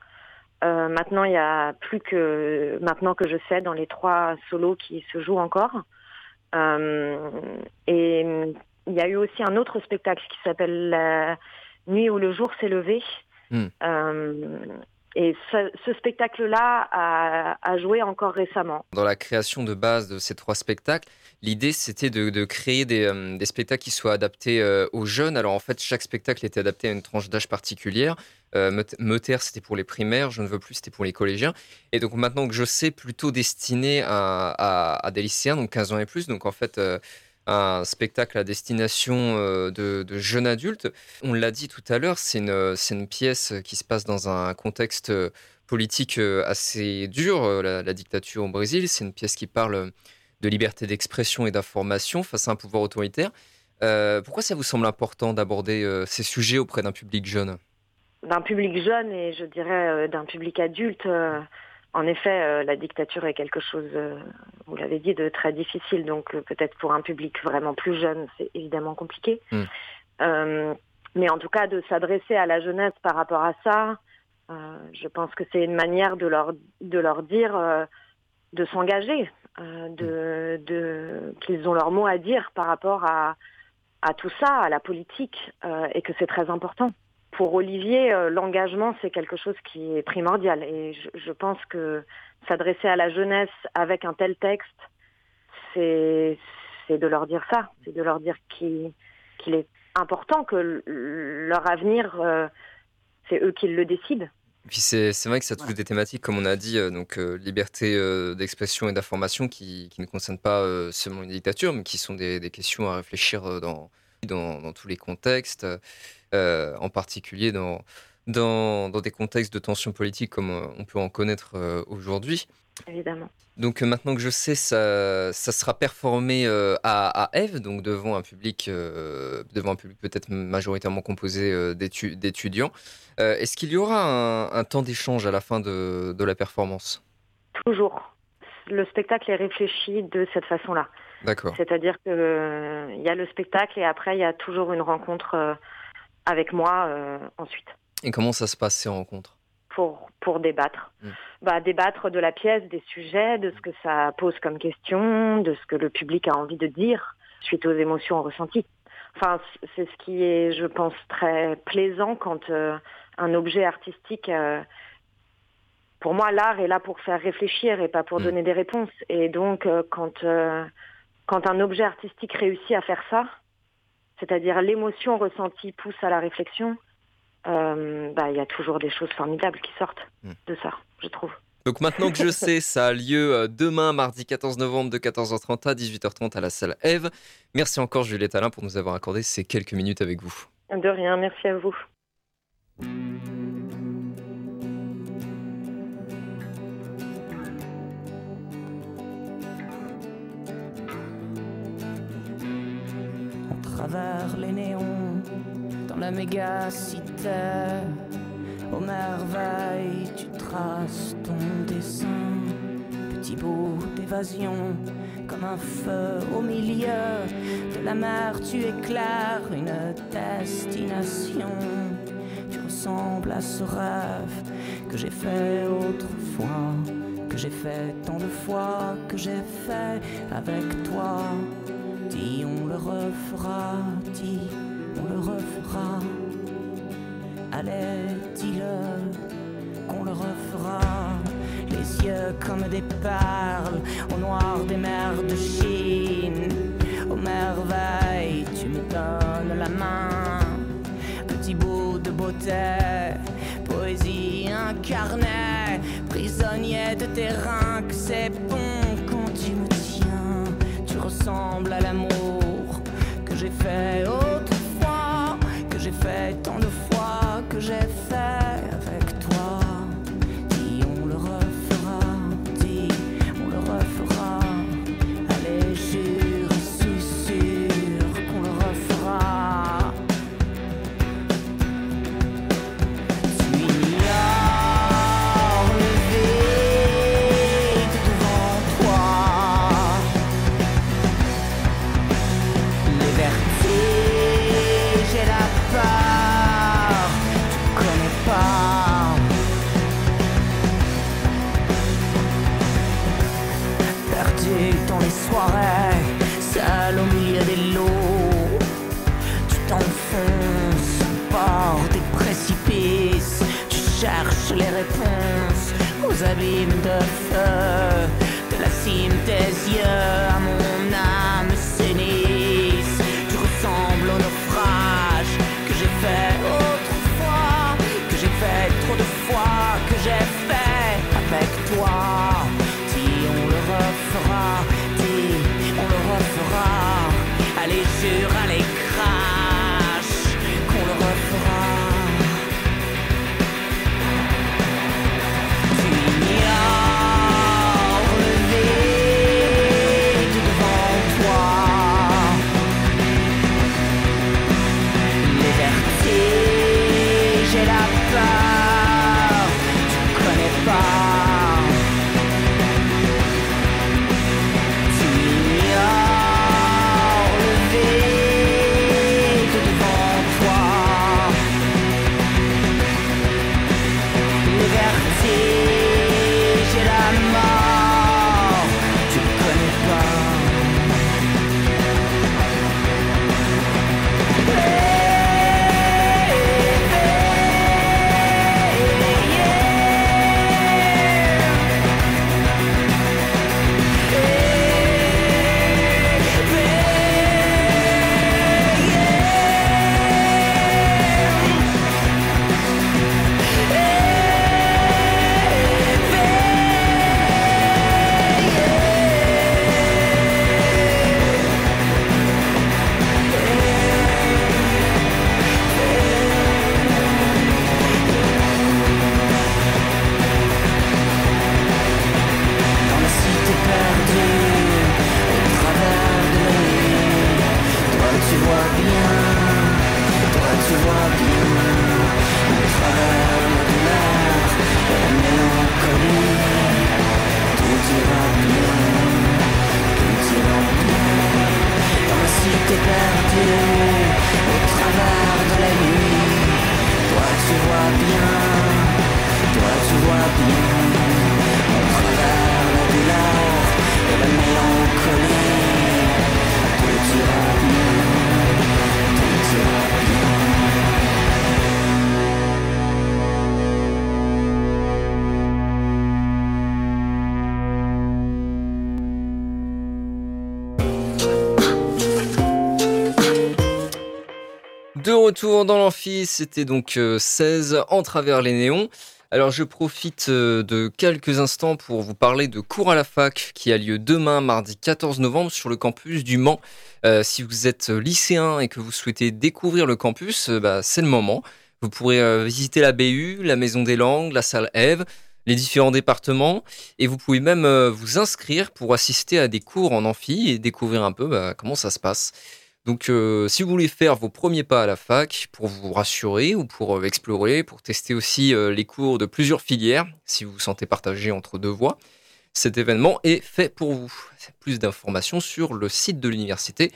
S7: maintenant, il y a plus que maintenant que je sais dans les trois solos qui se jouent encore. Euh, et il y a eu aussi un autre spectacle qui s'appelle La nuit où le jour s'est levé. Hmm. Euh, et ce, spectacle-là a, joué encore récemment.
S3: Dans la création de base de ces trois spectacles, l'idée c'était de, créer euh, des, spectacles qui soient adaptés aux jeunes. Alors en fait, chaque spectacle était adapté à une tranche d'âge particulière. Euh, c'était pour les primaires, Je ne veux plus, c'était pour les collégiens. Et donc maintenant que je sais, plutôt destiné à, des lycéens, donc 15 ans et plus. Donc en fait, euh, un spectacle à destination euh, de, jeunes adultes. On l'a dit tout à l'heure, c'est une, pièce qui se passe dans un contexte politique euh, assez dur, la, dictature au Brésil. C'est une pièce qui parle de liberté d'expression et d'information face à un pouvoir autoritaire. pourquoi ça vous semble important d'aborder ces sujets auprès d'un public jeune?
S7: D'un public jeune et je dirais euh, d'un public adulte, euh, en effet, euh, la dictature est quelque chose, vous l'avez dit, de très difficile. Donc peut-être pour un public vraiment plus jeune, c'est évidemment compliqué. Mm. mais en tout cas, de s'adresser à la jeunesse par rapport à ça, je pense que c'est une manière de leur, de leur dire de s'engager, de, de qu'ils ont leur mot à dire par rapport à, à tout ça, à la politique, et que c'est très important pour Olivier, euh, l'engagement, c'est quelque chose qui est primordial. Et je, pense que s'adresser à la jeunesse avec un tel texte, c'est de leur dire ça, c'est de leur dire qu'il est important que leur avenir, euh, c'est eux qui le décident.
S3: Puis c'est vrai que ça touche des thématiques, comme on a dit, euh, donc liberté d'expression et d'information qui, qui, ne concernent pas seulement une dictature, mais qui sont des, des questions à réfléchir dans, dans, dans tous les contextes. Euh, en particulier dans, dans, des contextes de tension politique comme euh, on peut en connaître euh, aujourd'hui.
S7: Évidemment.
S3: Donc maintenant que je sais, ça, ça sera performé à, à Eve, donc devant un public, devant un public peut-être majoritairement composé d'étudiants. Est-ce qu'il y aura un, temps d'échange à la fin de, de la performance?
S7: Toujours. Le spectacle est réfléchi de cette façon-là.
S3: D'accord.
S7: C'est-à-dire qu'il y a le spectacle et après il y a toujours une rencontre avec moi euh, ensuite.
S3: Et comment ça se passe ces rencontres?
S7: Pour, pour débattre. Hmm. Bah, débattre de la pièce, des sujets, de ce que ça pose comme question, de ce que le public a envie de dire suite aux émotions ressenties. Enfin, c'est ce qui est, je pense, très plaisant quand euh, un objet artistique... Euh, pour moi, l'art est là pour faire réfléchir et pas pour hmm. donner des réponses. Et donc, quand, quand un objet artistique réussit à faire ça, c'est-à-dire l'émotion ressentie pousse à la réflexion, euh, bah, il y a toujours des choses formidables qui sortent hmm. de ça, je trouve.
S3: Donc maintenant que je sais, ça a lieu euh, demain, mardi 14 novembre de 14h30 à 18h30 à la salle Eve. Merci encore Juliette Alain pour nous avoir accordé ces quelques minutes avec vous.
S7: De rien, merci à vous.
S8: Travers les néons, dans la méga-cité. Aux merveilles, tu traces ton dessin, petit bout d'évasion, comme un feu au milieu de la mer, tu éclaires une destination. Tu ressembles à ce rêve que j'ai fait autrefois, que j'ai fait tant de fois, que j'ai fait avec toi. Dis, on le refera, dis, on le refera. Allez, dis-le, qu'on le refera? Les yeux comme des perles, au noir des mers de Chine. Aux merveilles, tu me donnes la main. Petit bout de beauté, poésie incarnée, prisonnier de terrain que c'est j'ai fait autrefois, que j'ai fait tant de fois, que j'ai fait aux abîmes
S3: retour dans l'amphi, c'était donc euh, 16 en travers les néons. Alors je profite euh, de quelques instants pour vous parler de cours à la fac qui a lieu demain mardi 14 novembre sur le campus du Mans. Euh, si vous êtes lycéen et que vous souhaitez découvrir le campus, euh, bah, c'est le moment. Vous pourrez euh, visiter la BU, la Maison des Langues, la salle Eve, les différents départements et vous pouvez même euh, vous inscrire pour assister à des cours en amphi et découvrir un peu bah, comment ça se passe. Donc, euh, si vous voulez faire vos premiers pas à la fac pour vous rassurer ou pour euh, explorer, pour tester aussi euh, les cours de plusieurs filières, si vous vous sentez partagé entre deux voies, cet événement est fait pour vous. Plus d'informations sur le site de l'université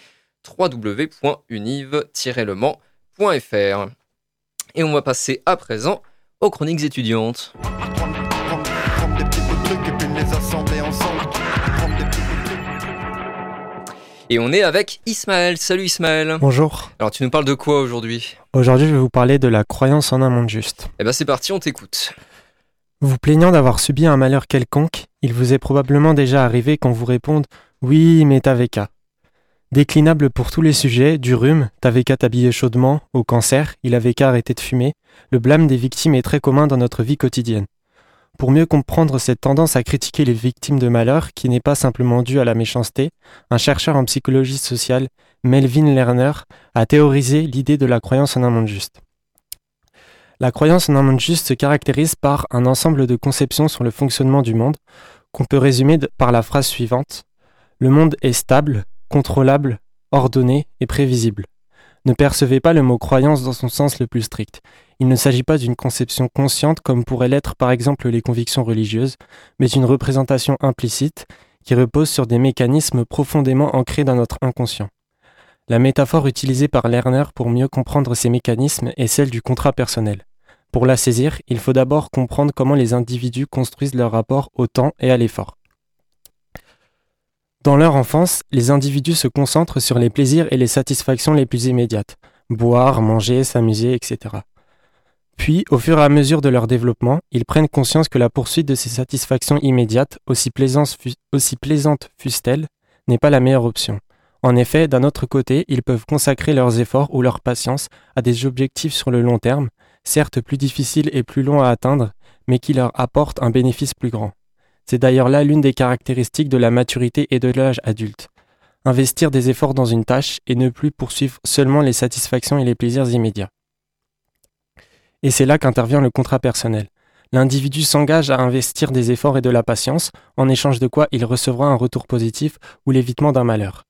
S3: www.univ-lemans.fr. Et on va passer à présent aux chroniques étudiantes.
S9: Et
S3: on est avec Ismaël. Salut Ismaël.
S10: Bonjour.
S3: Alors, tu nous parles de quoi aujourd'hui?
S10: Aujourd'hui, je vais vous parler de la croyance en un monde juste.
S3: Eh ben, c'est parti, on t'écoute.
S10: Vous plaignant d'avoir subi un malheur quelconque, il vous est probablement déjà arrivé qu'on vous réponde Oui, mais t'avais qu'à. Déclinable pour tous les sujets, du rhume, t'avais qu'à t'habiller chaudement, au cancer, il avait qu'à arrêter de fumer, le blâme des victimes est très commun dans notre vie quotidienne. Pour mieux comprendre cette tendance à critiquer les victimes de malheur, qui n'est pas simplement due à la méchanceté, un chercheur en psychologie sociale, Melvin Lerner, a théorisé l'idée de la croyance en un monde juste. La croyance en un monde juste se caractérise par un ensemble de conceptions sur le fonctionnement du monde, qu'on peut résumer par la phrase suivante Le monde est stable, contrôlable, ordonné et prévisible. Ne percevez pas le mot croyance dans son sens le plus strict. Il ne s'agit pas d'une conception consciente comme pourraient l'être par exemple les convictions religieuses, mais d'une représentation implicite qui repose sur des mécanismes profondément ancrés dans notre inconscient. La métaphore utilisée par Lerner pour mieux comprendre ces mécanismes est celle du contrat personnel. Pour la saisir, il faut d'abord comprendre comment les individus construisent leur rapport au temps et à l'effort. Dans leur enfance, les individus se concentrent sur les plaisirs et les satisfactions les plus immédiates. Boire, manger, s'amuser, etc. Puis, au fur et à mesure de leur développement, ils prennent conscience que la poursuite de ces satisfactions immédiates, aussi, plaisantes fussent-elles, n'est pas la meilleure option. En effet, d'un autre côté, ils peuvent consacrer leurs efforts ou leur patience à des objectifs sur le long terme, certes plus difficiles et plus longs à atteindre, mais qui leur apportent un bénéfice plus grand. C'est d'ailleurs là l'une des caractéristiques de la maturité et de l'âge adulte. Investir des efforts dans une tâche et ne plus poursuivre seulement les satisfactions et les plaisirs immédiats. Et c'est là qu'intervient le contrat personnel. L'individu s'engage à investir des efforts et de la patience, en échange de quoi il recevra un retour positif ou l'évitement d'un malheur.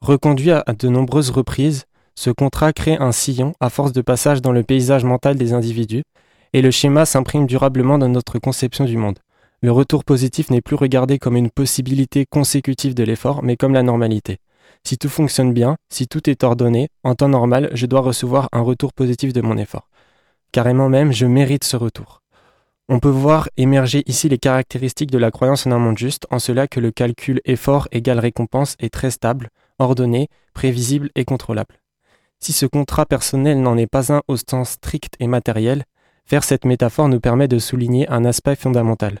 S10: Reconduit à de nombreuses reprises, ce contrat crée un sillon à force de passage dans le paysage mental des individus, et le schéma s'imprime durablement dans notre conception du monde. Le retour positif n'est plus regardé comme une possibilité consécutive de l'effort, mais comme la normalité. Si tout fonctionne bien, si tout est ordonné, en temps normal, je dois recevoir un retour positif de mon effort. Carrément même, je mérite ce retour. On peut voir émerger ici les caractéristiques de la croyance en un monde juste, en cela que le calcul effort égale récompense est très stable, ordonné, prévisible et contrôlable. Si ce contrat personnel n'en est pas un au sens strict et matériel, faire cette métaphore nous permet de souligner un aspect fondamental.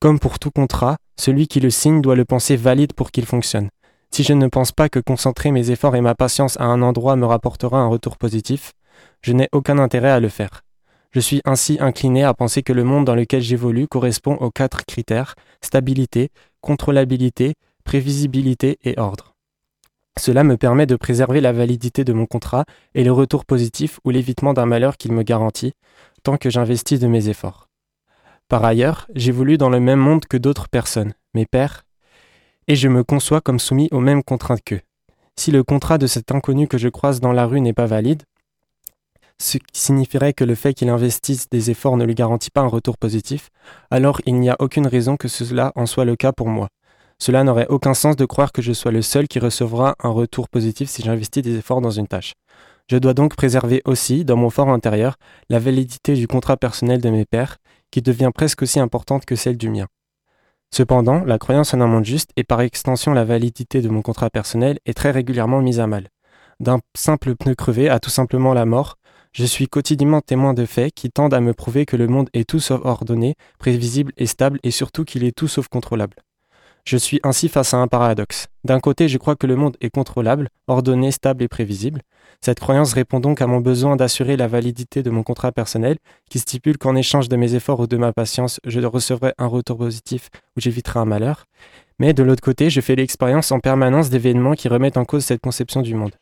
S10: Comme pour tout contrat, celui qui le signe doit le penser valide pour qu'il fonctionne. Si je ne pense pas que concentrer mes efforts et ma patience à un endroit me rapportera un retour positif, je n'ai aucun intérêt à le faire. Je suis ainsi incliné à penser que le monde dans lequel j'évolue correspond aux quatre critères stabilité, contrôlabilité, prévisibilité et ordre. Cela me permet de préserver la validité de mon contrat et le retour positif ou l'évitement d'un malheur qu'il me garantit, tant que j'investis de mes efforts. Par ailleurs, j'évolue dans le même monde que d'autres personnes, mes pères, et je me conçois comme soumis aux mêmes contraintes qu'eux. Si le contrat de cet inconnu que je croise dans la rue n'est pas valide, ce qui signifierait que le fait qu'il investisse des efforts ne lui garantit pas un retour positif, alors il n'y a aucune raison que cela en soit le cas pour moi. Cela n'aurait aucun sens de croire que je sois le seul qui recevra un retour positif si j'investis des efforts dans une tâche. Je dois donc préserver aussi, dans mon fort intérieur, la validité du contrat personnel de mes pères, qui devient presque aussi importante que celle du mien. Cependant, la croyance en un monde juste et par extension la validité de mon contrat personnel est très régulièrement mise à mal. D'un simple pneu crevé à tout simplement la mort, je suis quotidiennement témoin de faits qui tendent à me prouver que le monde est tout sauf ordonné, prévisible et stable et surtout qu'il est tout sauf contrôlable. Je suis ainsi face à un paradoxe. D'un côté, je crois que le monde est contrôlable, ordonné, stable et prévisible. Cette croyance répond donc à mon besoin d'assurer la validité de mon contrat personnel, qui stipule qu'en échange de mes efforts ou de ma patience, je recevrai un retour positif ou j'éviterai un malheur. Mais de l'autre côté, je fais l'expérience en permanence d'événements qui remettent en cause cette conception du monde.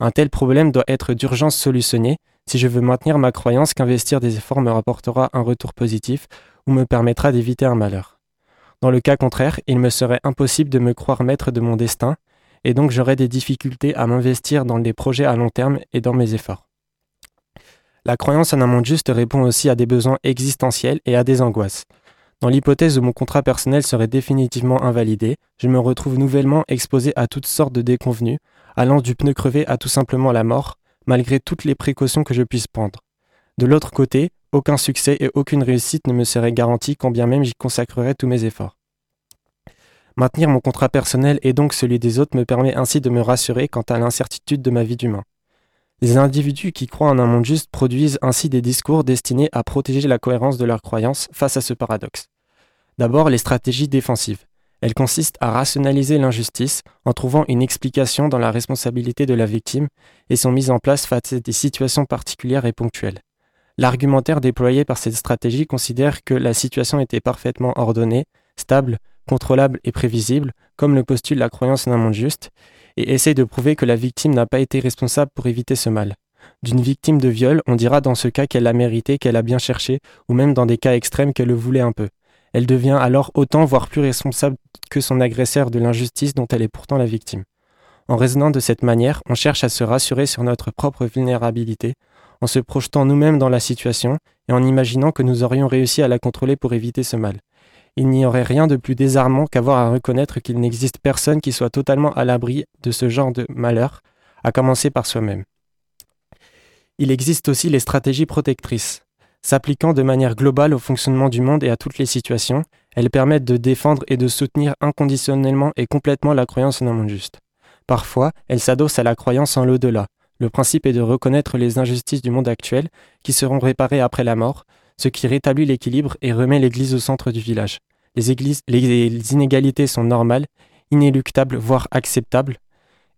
S10: Un tel problème doit être d'urgence solutionné si je veux maintenir ma croyance qu'investir des efforts me rapportera un retour positif ou me permettra d'éviter un malheur. Dans le cas contraire, il me serait impossible de me croire maître de mon destin, et donc j'aurais des difficultés à m'investir dans des projets à long terme et dans mes efforts. La croyance en un monde juste répond aussi à des besoins existentiels et à des angoisses. Dans l'hypothèse où mon contrat personnel serait définitivement invalidé, je me retrouve nouvellement exposé à toutes sortes de déconvenues, allant du pneu crevé à tout simplement la mort, malgré toutes les précautions que je puisse prendre. De l'autre côté, aucun succès et aucune réussite ne me serait garanti quand bien même j'y consacrerais tous mes efforts. Maintenir mon contrat personnel et donc celui des autres me permet ainsi de me rassurer quant à l'incertitude de ma vie d'humain. Les individus qui croient en un monde juste produisent ainsi des discours destinés à protéger la cohérence de leurs croyances face à ce paradoxe. D'abord, les stratégies défensives. Elles consistent à rationaliser l'injustice en trouvant une explication dans la responsabilité de la victime et sont mises en place face à des situations particulières et ponctuelles. L'argumentaire déployé par cette stratégie considère que la situation était parfaitement ordonnée, stable, contrôlable et prévisible, comme le postule la croyance d'un monde juste, et essaie de prouver que la victime n'a pas été responsable pour éviter ce mal. D'une victime de viol, on dira dans ce cas qu'elle l'a mérité, qu'elle a bien cherché, ou même dans des cas extrêmes qu'elle le voulait un peu. Elle devient alors autant, voire plus responsable que son agresseur de l'injustice dont elle est pourtant la victime. En raisonnant de cette manière, on cherche à se rassurer sur notre propre vulnérabilité, en se projetant nous-mêmes dans la situation et en imaginant que nous aurions réussi à la contrôler pour éviter ce mal. Il n'y aurait rien de plus désarmant qu'avoir à reconnaître qu'il n'existe personne qui soit totalement à l'abri de ce genre de malheur, à commencer par soi-même. Il existe aussi les stratégies protectrices. S'appliquant de manière globale au fonctionnement du monde et à toutes les situations, Elles permettent de défendre et de soutenir inconditionnellement et complètement la croyance en un monde juste. Parfois, elles s'adossent à la croyance en l'au-delà. Le principe est de reconnaître les injustices du monde actuel, qui seront réparées après la mort, ce qui rétablit l'équilibre et remet l'Église au centre du village. Les, les inégalités sont normales, inéluctables, voire acceptables,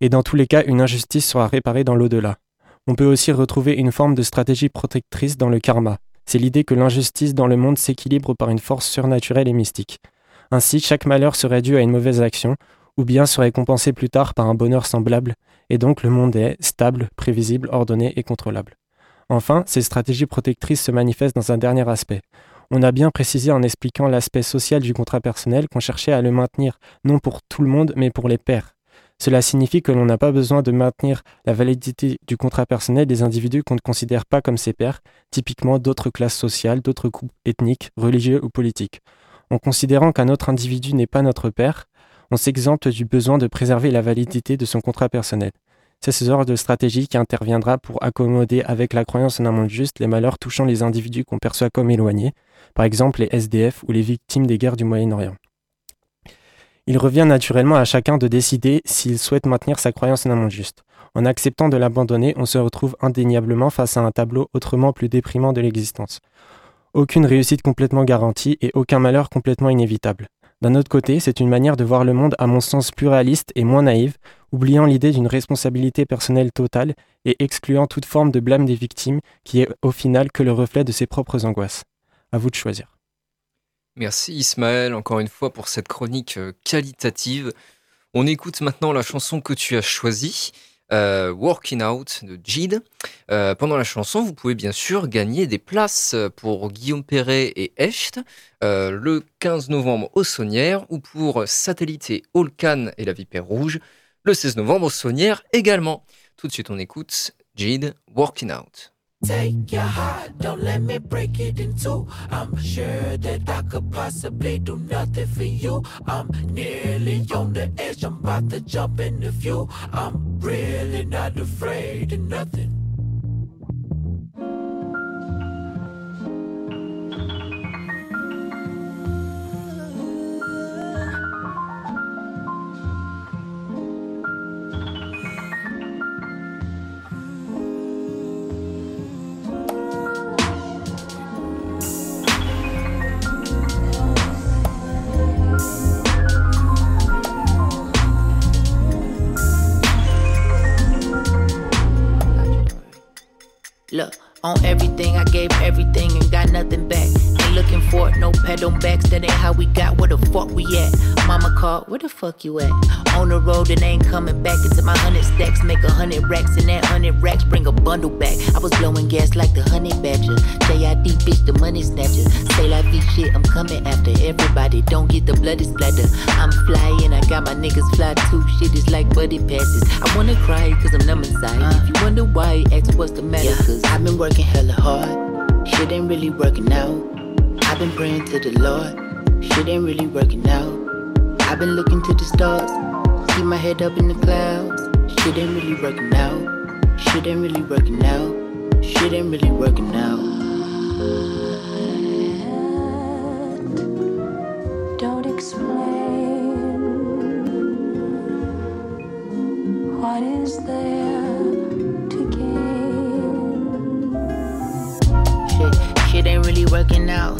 S10: et dans tous les cas, une injustice sera réparée dans l'au-delà. On peut aussi retrouver une forme de stratégie protectrice dans le karma. C'est l'idée que l'injustice dans le monde s'équilibre par une force surnaturelle et mystique. Ainsi, chaque malheur serait dû à une mauvaise action, ou bien serait compensé plus tard par un bonheur semblable, et donc le monde est stable, prévisible, ordonné et contrôlable. Enfin, ces stratégies protectrices se manifestent dans un dernier aspect. On a bien précisé en expliquant l'aspect social du contrat personnel qu'on cherchait à le maintenir, non pour tout le monde, mais pour les pairs. Cela signifie que l'on n'a pas besoin de maintenir la validité du contrat personnel des individus qu'on ne considère pas comme ses pairs, typiquement d'autres classes sociales, d'autres groupes ethniques, religieux ou politiques. En considérant qu'un autre individu n'est pas notre père, on s'exempte du besoin de préserver la validité de son contrat personnel. C'est ce genre de stratégie qui interviendra pour accommoder avec la croyance en un monde juste les malheurs touchant les individus qu'on perçoit comme éloignés, par exemple les SDF ou les victimes des guerres du Moyen-Orient. Il revient naturellement à chacun de décider s'il souhaite maintenir sa croyance en un monde juste. En acceptant de l'abandonner, on se retrouve indéniablement face à un tableau autrement plus déprimant de l'existence. Aucune réussite complètement garantie et aucun malheur complètement inévitable. D'un autre côté, c'est une manière de voir le monde à mon sens plus réaliste et moins naïve, oubliant l'idée d'une responsabilité personnelle totale et excluant toute forme de blâme des victimes qui est au final que le reflet de ses propres angoisses. À vous de choisir.
S3: Merci Ismaël, encore une fois, pour cette chronique euh, qualitative. On écoute maintenant la chanson que tu as choisie, euh, Working Out de Jid. Euh, pendant la chanson, vous pouvez bien sûr gagner des places pour Guillaume Perret et Echt le 15 novembre au Saunière ou pour Satellité Holcan et la Vipère Rouge le 16 novembre au Saunière également. Tout de suite, on écoute Jid Working Out.
S11: Take your heart, don't let me break it in two. I'm sure that I could possibly do nothing for you. I'm nearly on the edge, I'm about to jump in the view. I'm really not afraid of nothing. Look, on everything, I gave everything and got nothing back. Looking for it, no on backs. That ain't how we got where the fuck we at. Mama called, where the fuck you at? On the road and ain't coming back into my hundred stacks. Make a hundred racks and that hundred racks bring a bundle back. I was blowing gas like the honey badger. JID bitch, the money snatcher. Say like this shit, I'm coming after everybody. Don't get the bloody splatter. I'm flying, I got my niggas fly too. Shit is like buddy passes. I wanna cry cause I'm numb inside. Uh, if you wonder why, ask what's the matter. Yeah. Cause I've been working hella hard. Shit ain't really working out. I've been praying to the Lord. Shit ain't really working out. I've been looking to the stars. Keep my head up in the clouds. Shit ain't really working out. Shit ain't really working out. Shit ain't really working out. Working out.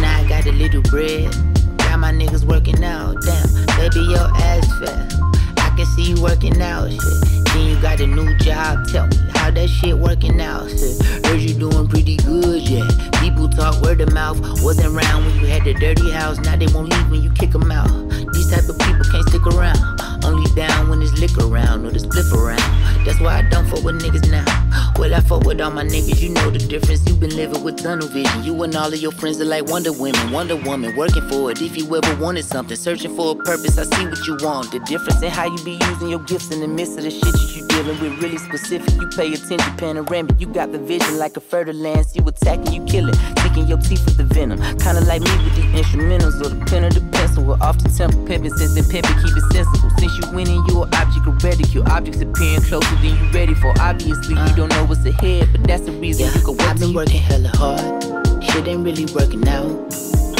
S11: Now I got a little bread. Got my niggas working out. Damn, baby, your ass fat. I can see you working out. Shit. Then you got a new job. Tell me how that shit working out. Shit. Heard you doing pretty good, yeah. People talk word of mouth. Wasn't around when you had the dirty house. Now they won't leave when you kick them out. These type of people can't stick around. Only down when there's liquor around or the spliff around. That's why I don't fuck with niggas now. Well, I fuck with all my niggas, you know the difference. You been living with tunnel vision. You and all of your friends are like Wonder Women, Wonder Woman, working for it. If you ever wanted something, searching for a purpose, I see what you want. The difference in how you be using your gifts in the midst of the shit that you dealing with, really specific. You pay attention, panoramic. You got the vision like a fertile land. You attacking, you killing, sticking your teeth with the venom. Kinda like me with the instrumentals or the pen or the pencil. We're off the temple pimping, since the pimping keep it sensible. Since you winning, you an object of ridicule. Objects appearing closer than you ready for. Obviously, you don't know what's ahead, but that's the reason
S12: Yeah,
S11: you go
S12: I've been working hella hard. Shit ain't really working out.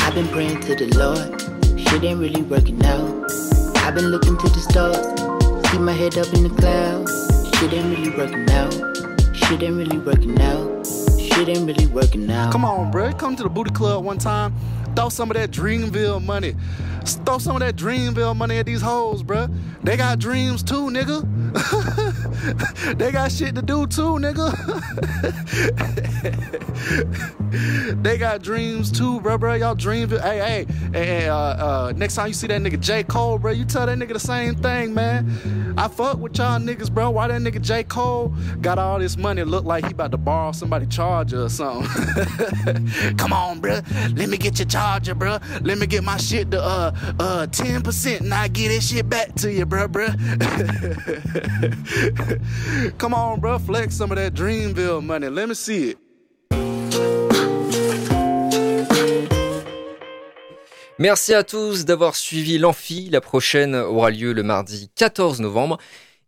S11: I've been praying to the Lord, shit ain't really working out. I've been looking to the stars, see my head up in the clouds. Shit ain't really working out, shit ain't really working out, shit ain't really working out.
S12: Come on, bro. Come to the booty club one time. Throw some of that Dreamville money. Throw some of that Dreamville money at these hoes, bruh. They got dreams too, nigga. they got shit to do too, nigga. they got dreams too, bro, bro. Y'all Dreamville. Hey, hey, hey, uh, uh, next time you see that nigga J. Cole, bro, you tell that nigga the same thing, man. I fuck with y'all niggas, bro. Why that nigga J. Cole got all this money look like he about to borrow somebody charger or something? Come on, bro. Let me get your charger, bro. Let me get my shit to uh uh 10% and I get this shit back to you, bro, bro. Come on. Flex some of that Dreamville money. Let me see it.
S3: Merci à tous d'avoir suivi l'Amphi. La prochaine aura lieu le mardi 14 novembre.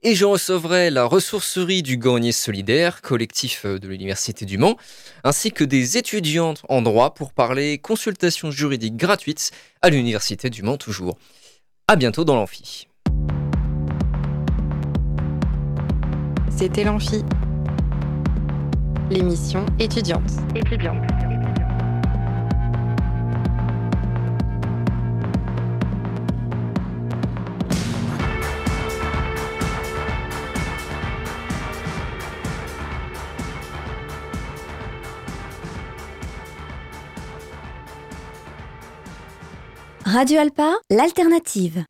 S3: Et je recevrai la ressourcerie du Gagné Solidaire, collectif de l'Université du Mans, ainsi que des étudiantes en droit pour parler consultation juridique gratuite à l'Université du Mans toujours. À bientôt dans l'Amphi.
S13: C'était l'Amphi, l'émission étudiante. Étudiante.
S14: Radio Alpa, l'alternative.